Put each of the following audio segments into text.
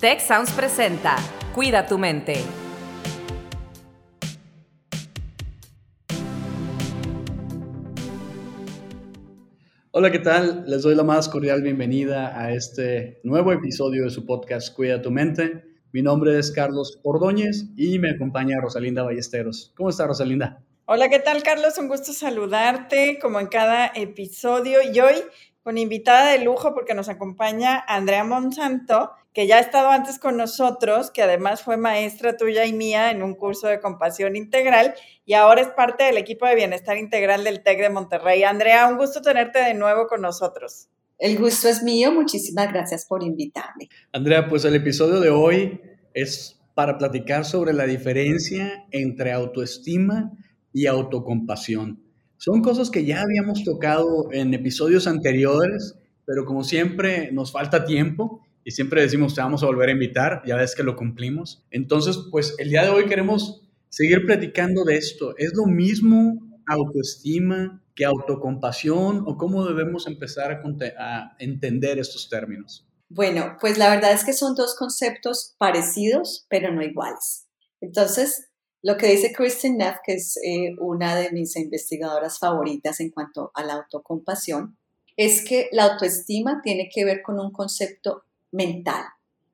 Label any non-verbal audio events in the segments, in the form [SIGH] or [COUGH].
Tech Sounds presenta Cuida tu mente. Hola, ¿qué tal? Les doy la más cordial bienvenida a este nuevo episodio de su podcast Cuida tu mente. Mi nombre es Carlos Ordóñez y me acompaña Rosalinda Ballesteros. ¿Cómo está Rosalinda? Hola, ¿qué tal Carlos? Un gusto saludarte como en cada episodio y hoy con invitada de lujo porque nos acompaña Andrea Monsanto, que ya ha estado antes con nosotros, que además fue maestra tuya y mía en un curso de compasión integral y ahora es parte del equipo de bienestar integral del TEC de Monterrey. Andrea, un gusto tenerte de nuevo con nosotros. El gusto es mío, muchísimas gracias por invitarme. Andrea, pues el episodio de hoy es para platicar sobre la diferencia entre autoestima y autocompasión. Son cosas que ya habíamos tocado en episodios anteriores, pero como siempre nos falta tiempo y siempre decimos te vamos a volver a invitar, ya ves que lo cumplimos. Entonces, pues el día de hoy queremos seguir platicando de esto. ¿Es lo mismo autoestima que autocompasión o cómo debemos empezar a, entender estos términos? Bueno, pues la verdad es que son dos conceptos parecidos, pero no iguales. Entonces, lo que dice Kristen Neff, que es eh, una de mis investigadoras favoritas en cuanto a la autocompasión, es que la autoestima tiene que ver con un concepto mental.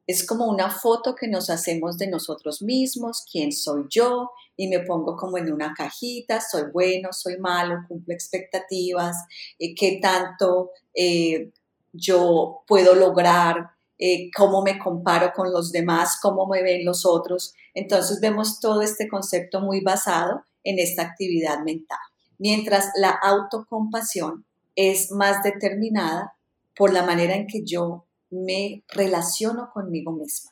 Es como una foto que nos hacemos de nosotros mismos, quién soy yo, y me pongo como en una cajita, soy bueno, soy malo, cumplo expectativas, eh, qué tanto eh, yo puedo lograr, eh, cómo me comparo con los demás, cómo me ven los otros. Entonces vemos todo este concepto muy basado en esta actividad mental. Mientras la autocompasión es más determinada por la manera en que yo me relaciono conmigo misma.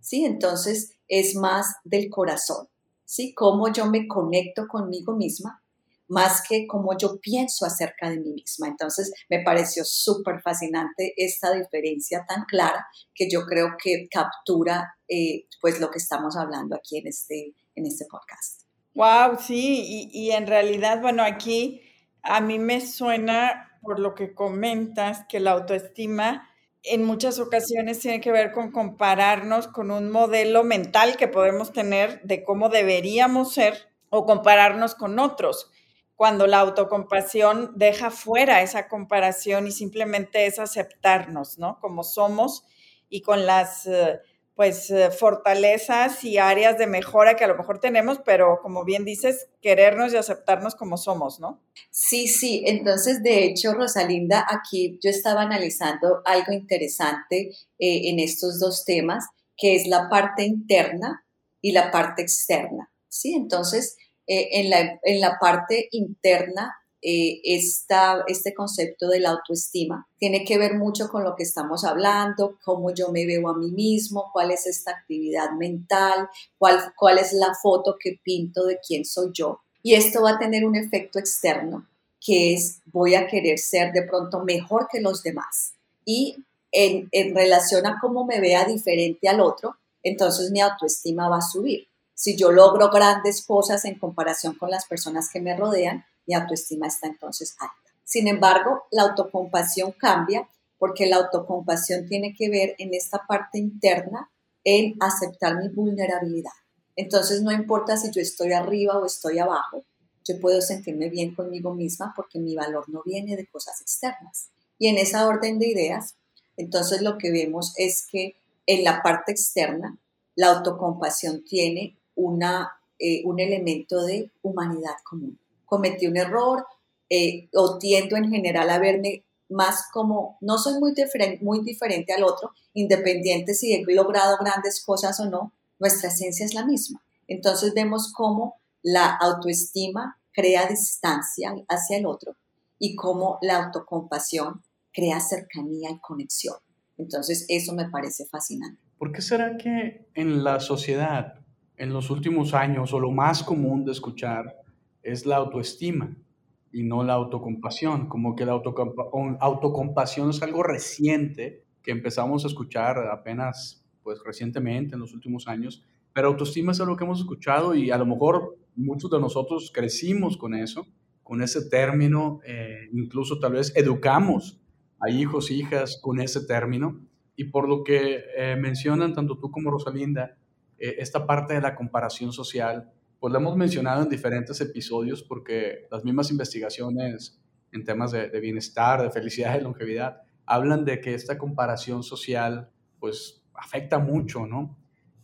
¿Sí? Entonces es más del corazón. ¿Sí? Cómo yo me conecto conmigo misma más que como yo pienso acerca de mí misma. Entonces, me pareció súper fascinante esta diferencia tan clara que yo creo que captura eh, pues lo que estamos hablando aquí en este, en este podcast. Wow, sí, y, y en realidad, bueno, aquí a mí me suena por lo que comentas que la autoestima en muchas ocasiones tiene que ver con compararnos con un modelo mental que podemos tener de cómo deberíamos ser o compararnos con otros cuando la autocompasión deja fuera esa comparación y simplemente es aceptarnos, ¿no? Como somos y con las, eh, pues, eh, fortalezas y áreas de mejora que a lo mejor tenemos, pero como bien dices, querernos y aceptarnos como somos, ¿no? Sí, sí. Entonces, de hecho, Rosalinda, aquí yo estaba analizando algo interesante eh, en estos dos temas, que es la parte interna y la parte externa, ¿sí? Entonces, eh, en, la, en, la, parte interna, eh, este concepto de la autoestima tiene que ver mucho con lo que estamos hablando, cómo yo me veo a mí mismo, cuál es esta actividad mental, cuál, cuál es la foto que pinto de quién soy yo. Y esto va a tener un efecto externo, que es voy a querer ser de pronto mejor que los demás. Y en, en relación a cómo me vea diferente al otro, entonces mi autoestima va a subir. Si yo logro grandes cosas en comparación con las personas que me rodean, mi autoestima está entonces alta. Sin embargo, la autocompasión cambia porque la autocompasión tiene que ver en esta parte interna en aceptar mi vulnerabilidad. Entonces no importa si yo estoy arriba o estoy abajo, yo puedo sentirme bien conmigo misma porque mi valor no viene de cosas externas. Y en esa orden de ideas, entonces lo que vemos es que en la parte externa, la autocompasión tiene una, eh, un elemento de humanidad común. Cometí un error eh, o tiendo en general a verme más como, no soy muy, diferente, muy diferente al otro, independiente si he logrado grandes cosas o no, nuestra esencia es la misma. Entonces vemos cómo la autoestima crea distancia hacia el otro y cómo la autocompasión crea cercanía y conexión. Entonces eso me parece fascinante. ¿Por qué será que en la sociedad en los últimos años, o lo más común de escuchar, es la autoestima y no la autocompasión. Como que la autocompasión es algo reciente que empezamos a escuchar apenas pues recientemente en los últimos años, pero autoestima es algo que hemos escuchado y a lo mejor muchos de nosotros crecimos con eso, con ese término, eh, incluso tal vez educamos a hijos, hijas con ese término, y por lo que eh, mencionan tanto tú como Rosalinda, eh, esta parte de la comparación social, pues lo hemos mencionado en diferentes episodios porque las mismas investigaciones en temas de, bienestar, de felicidad, de longevidad, hablan de que esta comparación social pues afecta mucho, ¿no?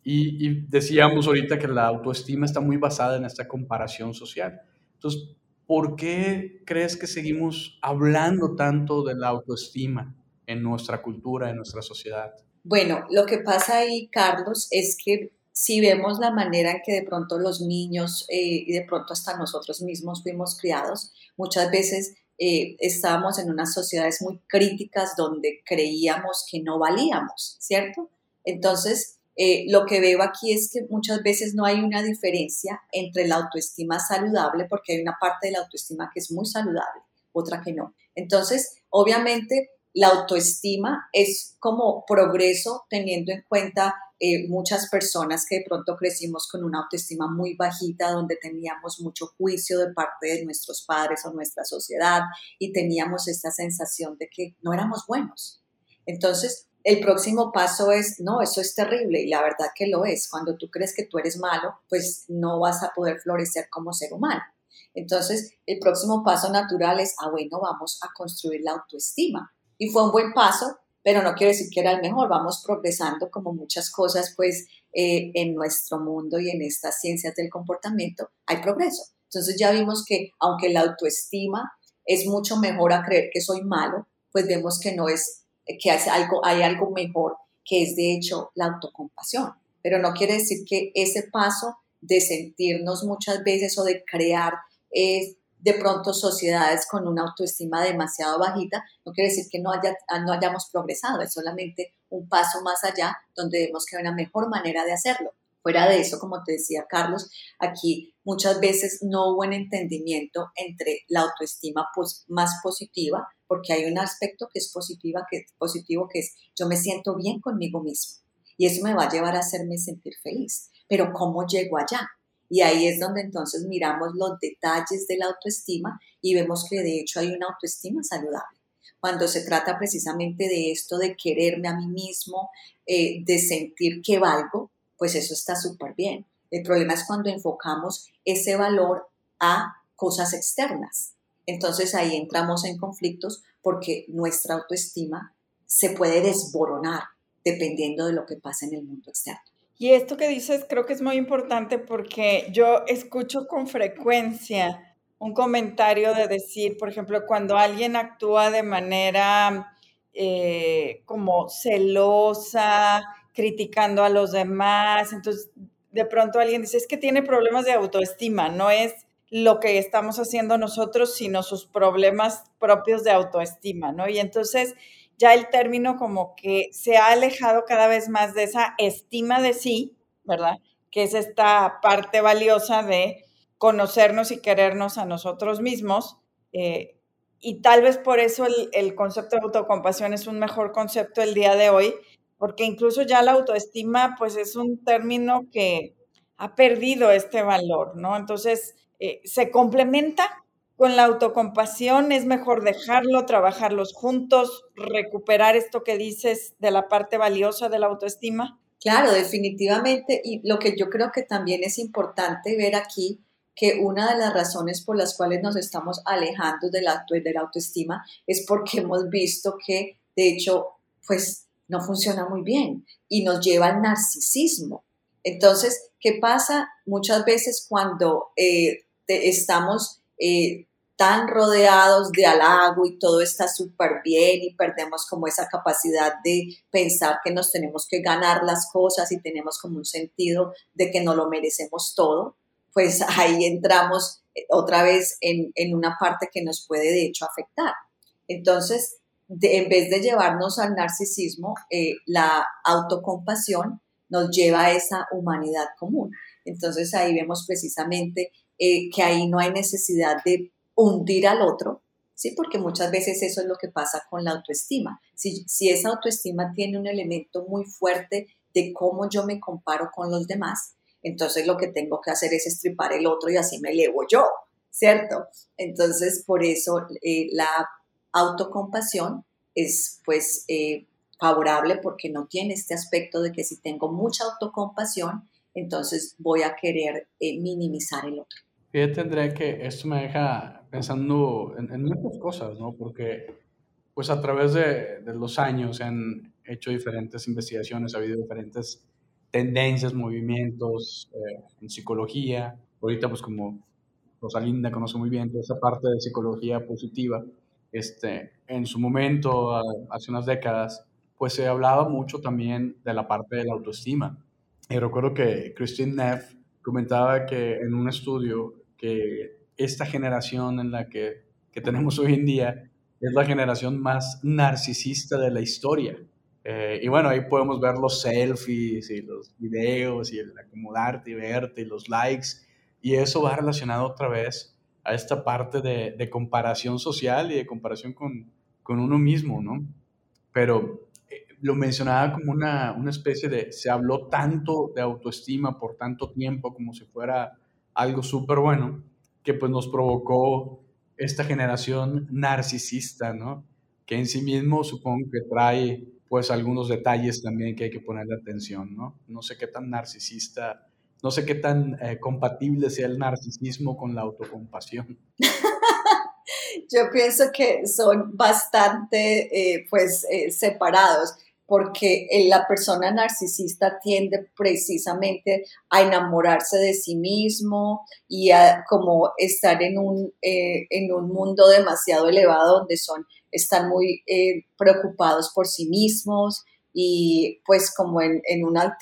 Y, y, decíamos ahorita que la autoestima está muy basada en esta comparación social. Entonces, ¿por qué crees que seguimos hablando tanto de la autoestima en nuestra cultura, en nuestra sociedad? Bueno, lo que pasa ahí, Carlos, es que si vemos la manera en que de pronto los niños eh, y de pronto hasta nosotros mismos fuimos criados, muchas veces eh, estábamos en unas sociedades muy críticas donde creíamos que no valíamos, ¿cierto? Entonces, eh, lo que veo aquí es que muchas veces no hay una diferencia entre la autoestima saludable, porque hay una parte de la autoestima que es muy saludable, otra que no. Entonces, obviamente, la autoestima es como progreso teniendo en cuenta eh, muchas personas que de pronto crecimos con una autoestima muy bajita, donde teníamos mucho juicio de parte de nuestros padres o nuestra sociedad y teníamos esta sensación de que no éramos buenos. Entonces, el próximo paso es, no, eso es terrible y la verdad que lo es. Cuando tú crees que tú eres malo, pues no vas a poder florecer como ser humano. Entonces, el próximo paso natural es, ah, bueno, vamos a construir la autoestima. Y fue un buen paso, pero no quiere decir que era el mejor. Vamos progresando como muchas cosas, pues, eh, en nuestro mundo y en estas ciencias del comportamiento hay progreso. Entonces ya vimos que aunque la autoestima es mucho mejor a creer que soy malo, pues vemos que no es que hay algo, hay algo mejor, que es de hecho la autocompasión. Pero no quiere decir que ese paso de sentirnos muchas veces o de crear eh, de pronto sociedades con una autoestima demasiado bajita, no quiere decir que no, haya, no hayamos progresado, es solamente un paso más allá donde vemos que hay una mejor manera de hacerlo. Fuera de eso, como te decía Carlos, aquí muchas veces no hubo un entendimiento entre la autoestima más positiva, porque hay un aspecto que es positiva, que positivo, que es yo me siento bien conmigo mismo y eso me va a llevar a hacerme sentir feliz. Pero ¿cómo llego allá? Y ahí es donde entonces miramos los detalles de la autoestima y vemos que de hecho hay una autoestima saludable. Cuando se trata precisamente de esto de quererme a mí mismo, eh, de sentir que valgo, pues eso está súper bien. El problema es cuando enfocamos ese valor a cosas externas. Entonces ahí entramos en conflictos porque nuestra autoestima se puede desboronar dependiendo de lo que pasa en el mundo externo. Y esto que dices creo que es muy importante porque yo escucho con frecuencia un comentario de decir, por ejemplo, cuando alguien actúa de manera eh, como celosa, criticando a los demás, entonces de pronto alguien dice, es que tiene problemas de autoestima, no es lo que estamos haciendo nosotros, sino sus problemas propios de autoestima, ¿no? Y entonces ya el término como que se ha alejado cada vez más de esa estima de sí, ¿verdad? Que es esta parte valiosa de conocernos y querernos a nosotros mismos. Eh, y tal vez por eso el, concepto de autocompasión es un mejor concepto el día de hoy, porque incluso ya la autoestima, pues es un término que ha perdido este valor, ¿no? Entonces, eh, se complementa con la autocompasión, es mejor dejarlo, trabajarlos juntos, recuperar esto que dices de la parte valiosa de la autoestima. Claro, definitivamente. Y lo que yo creo que también es importante ver aquí, que una de las razones por las cuales nos estamos alejando de la, de la autoestima es porque hemos visto que, de hecho, pues no funciona muy bien y nos lleva al narcisismo. Entonces, ¿qué pasa muchas veces cuando eh, estamos eh, tan rodeados de halago y todo está súper bien y perdemos como esa capacidad de pensar que nos tenemos que ganar las cosas y tenemos como un sentido de que no lo merecemos todo, pues [LAUGHS] ahí entramos eh, otra vez en, en una parte que nos puede de hecho afectar. Entonces, en vez de llevarnos al narcisismo, eh, la autocompasión nos lleva a esa humanidad común. Entonces ahí vemos precisamente eh, que ahí no hay necesidad de hundir al otro, ¿sí? Porque muchas veces eso es lo que pasa con la autoestima. Si, si esa autoestima tiene un elemento muy fuerte de cómo yo me comparo con los demás, entonces lo que tengo que hacer es estripar el otro y así me elevo yo, ¿cierto? Entonces, por eso eh, la autocompasión es pues eh, favorable porque no tiene este aspecto de que si tengo mucha autocompasión, entonces voy a querer eh, minimizar el otro. Fíjate, tendré que esto me deja pensando en, muchas cosas, ¿no? Porque pues a través de, de, los años se han hecho diferentes investigaciones, ha habido diferentes tendencias, movimientos eh, en psicología. Ahorita pues como Rosalinda conoce muy bien toda esa parte de psicología positiva, este, en su momento, hace unas décadas, pues se hablaba mucho también de la parte de la autoestima. Y recuerdo que Christine Neff comentaba que en un estudio que esta generación en la que, que tenemos hoy en día es la generación más narcisista de la historia. Eh, y bueno, ahí podemos ver los selfies y los videos y el acomodarte y verte y los likes. Y eso va relacionado otra vez a esta parte de, de comparación social y de comparación con, con uno mismo, ¿no? Pero eh, lo mencionaba como una, una especie de, se habló tanto de autoestima por tanto tiempo como si fuera algo súper bueno, que pues nos provocó esta generación narcisista, ¿no? Que en sí mismo supongo que trae pues algunos detalles también que hay que ponerle atención, ¿no? No sé qué tan narcisista no sé qué tan eh, compatible sea el narcisismo con la autocompasión. [LAUGHS] [LAUGHS] Yo pienso que son bastante eh, pues eh, separados porque la persona narcisista tiende precisamente a enamorarse de sí mismo y a como estar en un, en un mundo demasiado elevado donde son, están muy preocupados por sí mismos, y pues como en, en, una,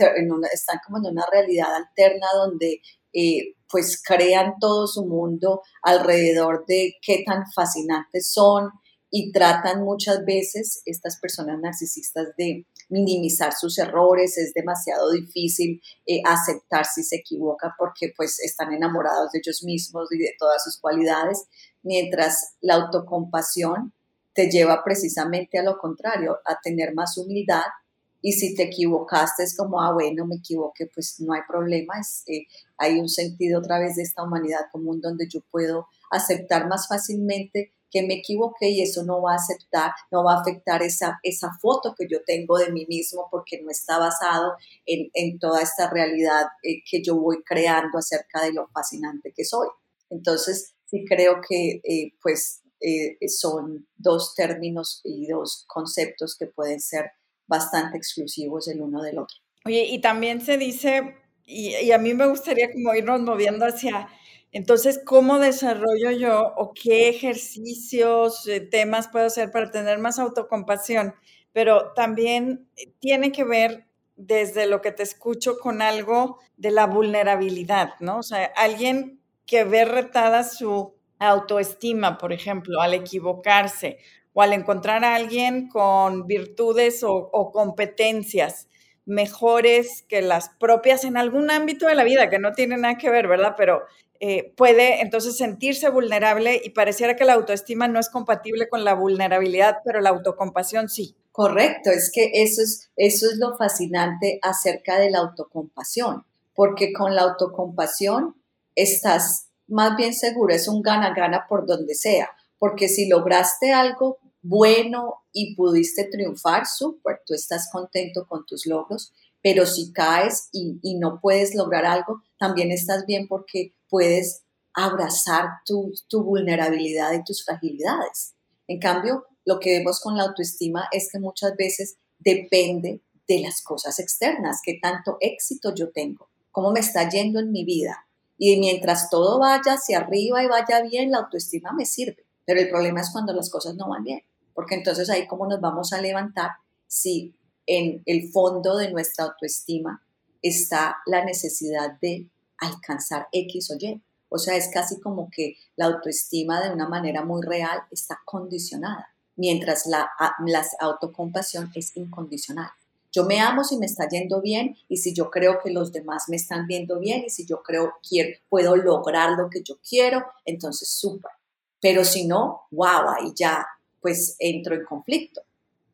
están como en una realidad alterna donde eh, pues crean todo su mundo alrededor de qué tan fascinantes son y tratan muchas veces estas personas narcisistas de minimizar sus errores, es demasiado difícil eh, aceptar si se equivoca porque pues están enamorados de ellos mismos y de todas sus cualidades, mientras la autocompasión te lleva precisamente a lo contrario, a tener más humildad y si te equivocaste es como, ah, bueno, me equivoqué, pues no hay problema, es, eh, hay un sentido otra vez de esta humanidad común donde yo puedo aceptar más fácilmente que me equivoqué y eso no va a aceptar, no va a afectar esa, esa foto que yo tengo de mí mismo porque no está basado en, en toda esta realidad eh, que yo voy creando acerca de lo fascinante que soy. Entonces, sí creo que eh, pues eh, son dos términos y dos conceptos que pueden ser bastante exclusivos el uno del otro. Oye, y también se dice, y, a mí me gustaría como irnos moviendo hacia, entonces, ¿cómo desarrollo yo o qué ejercicios, eh, temas puedo hacer para tener más autocompasión? Pero también eh, tiene que ver desde lo que te escucho con algo de la vulnerabilidad, ¿no? O sea, alguien que ve retada su autoestima, por ejemplo, al equivocarse, o al encontrar a alguien con virtudes o, competencias mejores que las propias en algún ámbito de la vida, que no tiene nada que ver, ¿verdad? Pero eh, puede entonces sentirse vulnerable y pareciera que la autoestima no es compatible con la vulnerabilidad, pero la autocompasión sí. Correcto, es que eso es, eso es lo fascinante acerca de la autocompasión, porque con la autocompasión estás más bien seguro, es un gana-gana por donde sea, porque si lograste algo bueno y pudiste triunfar, súper, tú estás contento con tus logros, pero si caes y, no puedes lograr algo, también estás bien porque puedes abrazar tu, tu vulnerabilidad y tus fragilidades. En cambio, lo que vemos con la autoestima es que muchas veces depende de las cosas externas, qué tanto éxito yo tengo, cómo me está yendo en mi vida. Y mientras todo vaya hacia arriba y vaya bien, la autoestima me sirve. Pero el problema es cuando las cosas no van bien, porque entonces ahí cómo nos vamos a levantar si en el fondo de nuestra autoestima está la necesidad de alcanzar X o Y. O sea, es casi como que la autoestima de una manera muy real está condicionada, mientras la, la autocompasión es incondicional. Yo me amo si me está yendo bien y si yo creo que los demás me están viendo bien y si yo creo que puedo lograr lo que yo quiero, entonces súper. Pero si no, wow, ahí ya pues entro en conflicto.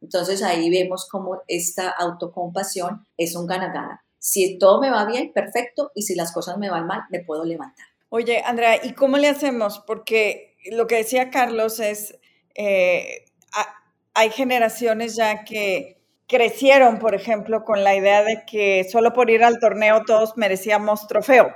Entonces ahí vemos cómo esta autocompasión es un gana-gana. Si todo me va bien, perfecto, y si las cosas me van mal, me puedo levantar. Oye, Andrea, ¿y cómo le hacemos? Porque lo que decía Carlos es, eh, hay generaciones ya que crecieron, por ejemplo, con la idea de que solo por ir al torneo todos merecíamos trofeo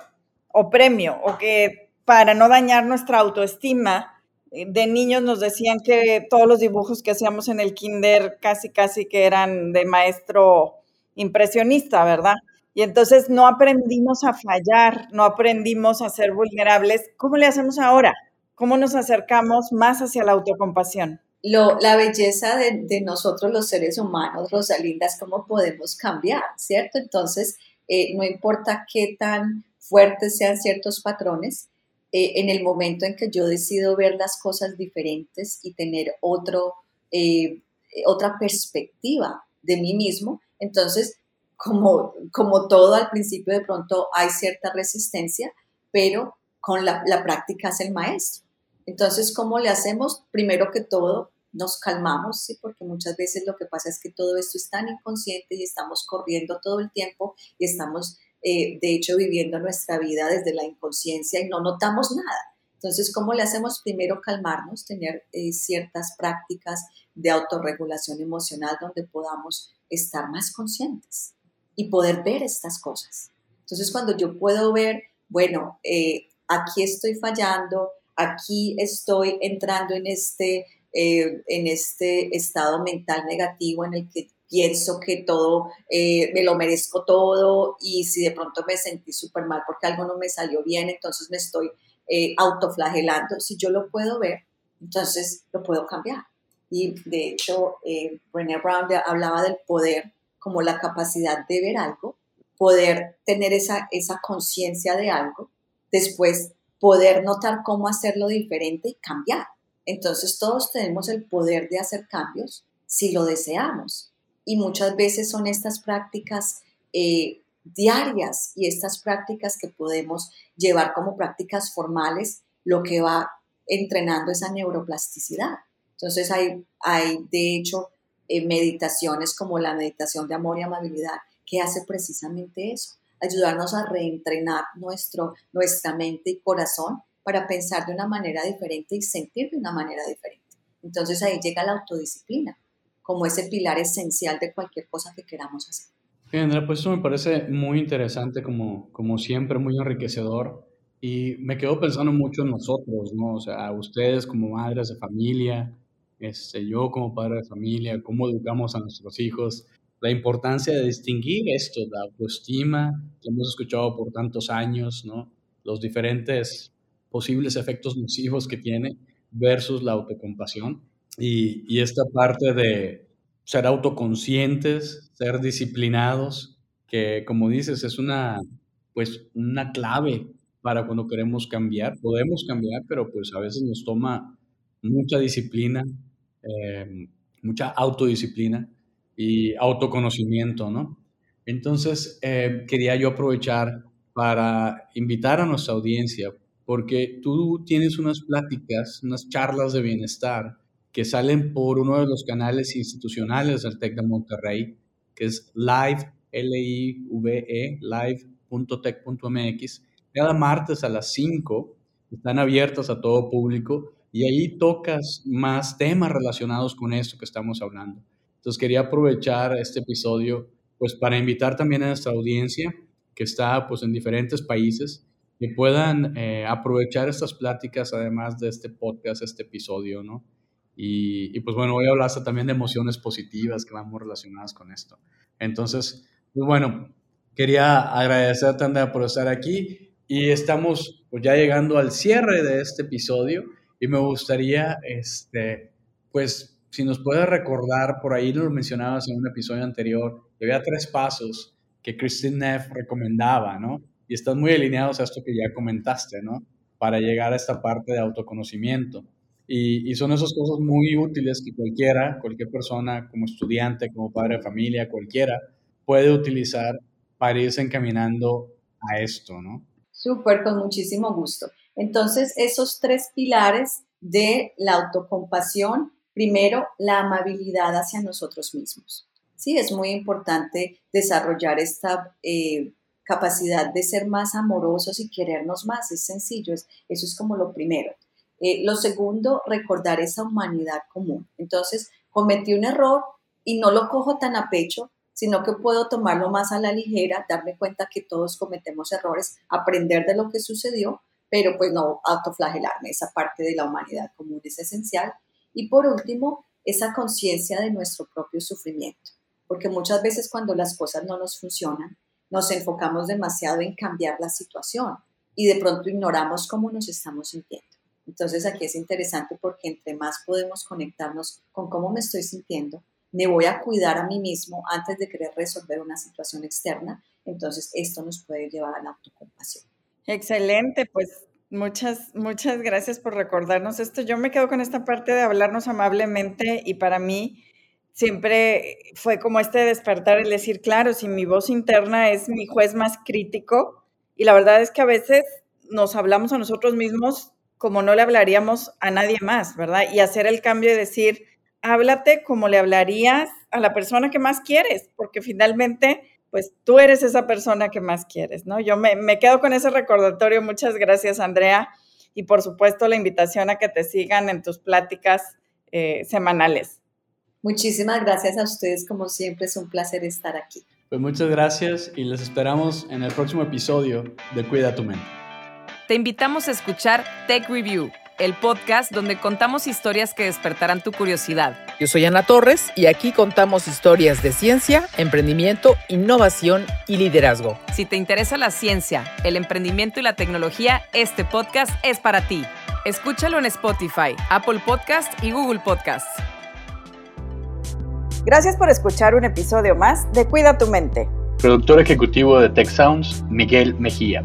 o premio, o que para no dañar nuestra autoestima, de niños nos decían que todos los dibujos que hacíamos en el kinder casi, casi que eran de maestro impresionista, ¿verdad? Y entonces no aprendimos a fallar, no aprendimos a ser vulnerables. ¿Cómo le hacemos ahora? ¿Cómo nos acercamos más hacia la autocompasión? Lo, la belleza de, nosotros los seres humanos, Rosalinda, es cómo podemos cambiar, ¿cierto? Entonces, eh, no importa qué tan fuertes sean ciertos patrones, eh, en el momento en que yo decido ver las cosas diferentes y tener otro, eh, otra perspectiva de mí mismo, entonces, como, como todo al principio de pronto hay cierta resistencia, pero con la, la práctica es el maestro. Entonces, ¿cómo le hacemos? Primero que todo, nos calmamos, ¿sí? porque muchas veces lo que pasa es que todo esto es tan inconsciente y estamos corriendo todo el tiempo y estamos eh, de hecho, viviendo nuestra vida desde la inconsciencia y no notamos nada. Entonces, ¿cómo le hacemos? Primero calmarnos, tener eh, ciertas prácticas de autorregulación emocional donde podamos estar más conscientes y poder ver estas cosas. Entonces, cuando yo puedo ver, bueno, eh, aquí estoy fallando, aquí estoy entrando en este, en este estado mental negativo en el que pienso que todo, eh, me lo merezco todo y si de pronto me sentí súper mal porque algo no me salió bien, entonces me estoy eh, autoflagelando. Si yo lo puedo ver, entonces lo puedo cambiar. Y de hecho, eh, Brené Brown hablaba del poder como la capacidad de ver algo, poder tener esa, esa conciencia de algo, después poder notar cómo hacerlo diferente y cambiar. Entonces todos tenemos el poder de hacer cambios si lo deseamos y muchas veces son estas prácticas eh, diarias y estas prácticas que podemos llevar como prácticas formales lo que va entrenando esa neuroplasticidad. Entonces hay, hay de hecho eh, meditaciones como la meditación de amor y amabilidad que hace precisamente eso, ayudarnos a reentrenar nuestro, nuestra mente y corazón para pensar de una manera diferente y sentir de una manera diferente. Entonces ahí llega la autodisciplina como ese pilar esencial de cualquier cosa que queramos hacer. Andrea, pues eso me parece muy interesante, como, como siempre, muy enriquecedor. Y me quedo pensando mucho en nosotros, ¿no? O sea, ustedes como madres de familia, este, yo como padre de familia, cómo educamos a nuestros hijos, la importancia de distinguir esto, la autoestima que hemos escuchado por tantos años, ¿no? Los diferentes posibles efectos nocivos que tiene versus la autocompasión. Y, esta parte de ser autoconscientes, ser disciplinados, que como dices, es una, pues, una clave para cuando queremos cambiar. Podemos cambiar, pero pues a veces nos toma mucha disciplina, em, mucha autodisciplina y autoconocimiento, ¿no? Entonces, em, quería yo aprovechar para invitar a nuestra audiencia, porque tú tienes unas pláticas, unas charlas de bienestar que salen por uno de los canales institucionales del TEC de Monterrey, que es live, L-I-V-E, live.tech.mx. Cada martes a las 5 están abiertas a todo público y ahí tocas más temas relacionados con esto que estamos hablando. Entonces quería aprovechar este episodio pues para invitar también a nuestra audiencia que está pues en diferentes países que puedan eh, aprovechar estas pláticas además de este podcast, este episodio, ¿no? Y, pues bueno, voy a hablar también de emociones positivas que van muy relacionadas con esto. Entonces, pues bueno, quería agradecerte, Andrea, por estar aquí y estamos pues ya llegando al cierre de este episodio y me gustaría, este, pues, si nos puedes recordar, por ahí lo mencionabas en un episodio anterior, que había tres pasos que Christine Neff recomendaba, ¿no? Y están muy alineados a esto que ya comentaste, ¿no? Para llegar a esta parte de autoconocimiento. Y, son esas cosas muy útiles que cualquiera, cualquier persona, como estudiante, como padre de familia, cualquiera, puede utilizar para irse encaminando a esto, ¿no? Súper, con muchísimo gusto. Entonces, esos tres pilares de la autocompasión, primero, la amabilidad hacia nosotros mismos. Sí, es muy importante desarrollar esta eh, capacidad de ser más amorosos y querernos más. Es sencillo, eso es como lo primero. Eh, lo segundo, recordar esa humanidad común. Entonces, cometí un error y no lo cojo tan a pecho, sino que puedo tomarlo más a la ligera, darme cuenta que todos cometemos errores, aprender de lo que sucedió, pero pues no autoflagelarme, esa parte de la humanidad común es esencial. Y por último, esa conciencia de nuestro propio sufrimiento, porque muchas veces cuando las cosas no nos funcionan, nos enfocamos demasiado en cambiar la situación y de pronto ignoramos cómo nos estamos sintiendo. Entonces aquí es interesante porque entre más podemos conectarnos con cómo me estoy sintiendo, me voy a cuidar a mí mismo antes de querer resolver una situación externa, entonces esto nos puede llevar a la autocompasión. Excelente, pues muchas, muchas gracias por recordarnos esto. Yo me quedo con esta parte de hablarnos amablemente y para mí siempre fue como este despertar, el decir, claro, si mi voz interna es mi juez más crítico y la verdad es que a veces nos hablamos a nosotros mismos como no le hablaríamos a nadie más, ¿verdad? Y hacer el cambio de decir, háblate como le hablarías a la persona que más quieres, porque finalmente pues tú eres esa persona que más quieres, ¿no? Yo me, quedo con ese recordatorio. Muchas gracias, Andrea. Y por supuesto, la invitación a que te sigan en tus pláticas eh, semanales. Muchísimas gracias a ustedes, como siempre, es un placer estar aquí. Pues muchas gracias y les esperamos en el próximo episodio de Cuida tu mente. Te invitamos a escuchar Tech Review el podcast donde contamos historias que despertarán tu curiosidad. Yo soy Ana Torres y aquí contamos historias de ciencia, emprendimiento, innovación y liderazgo. Si te interesa la ciencia, el emprendimiento y la tecnología, este podcast es para ti. Escúchalo en Spotify, Apple Podcast y Google Podcast. Gracias por escuchar un episodio más de Cuida tu mente. Productor ejecutivo de Tech Sounds, Miguel Mejía.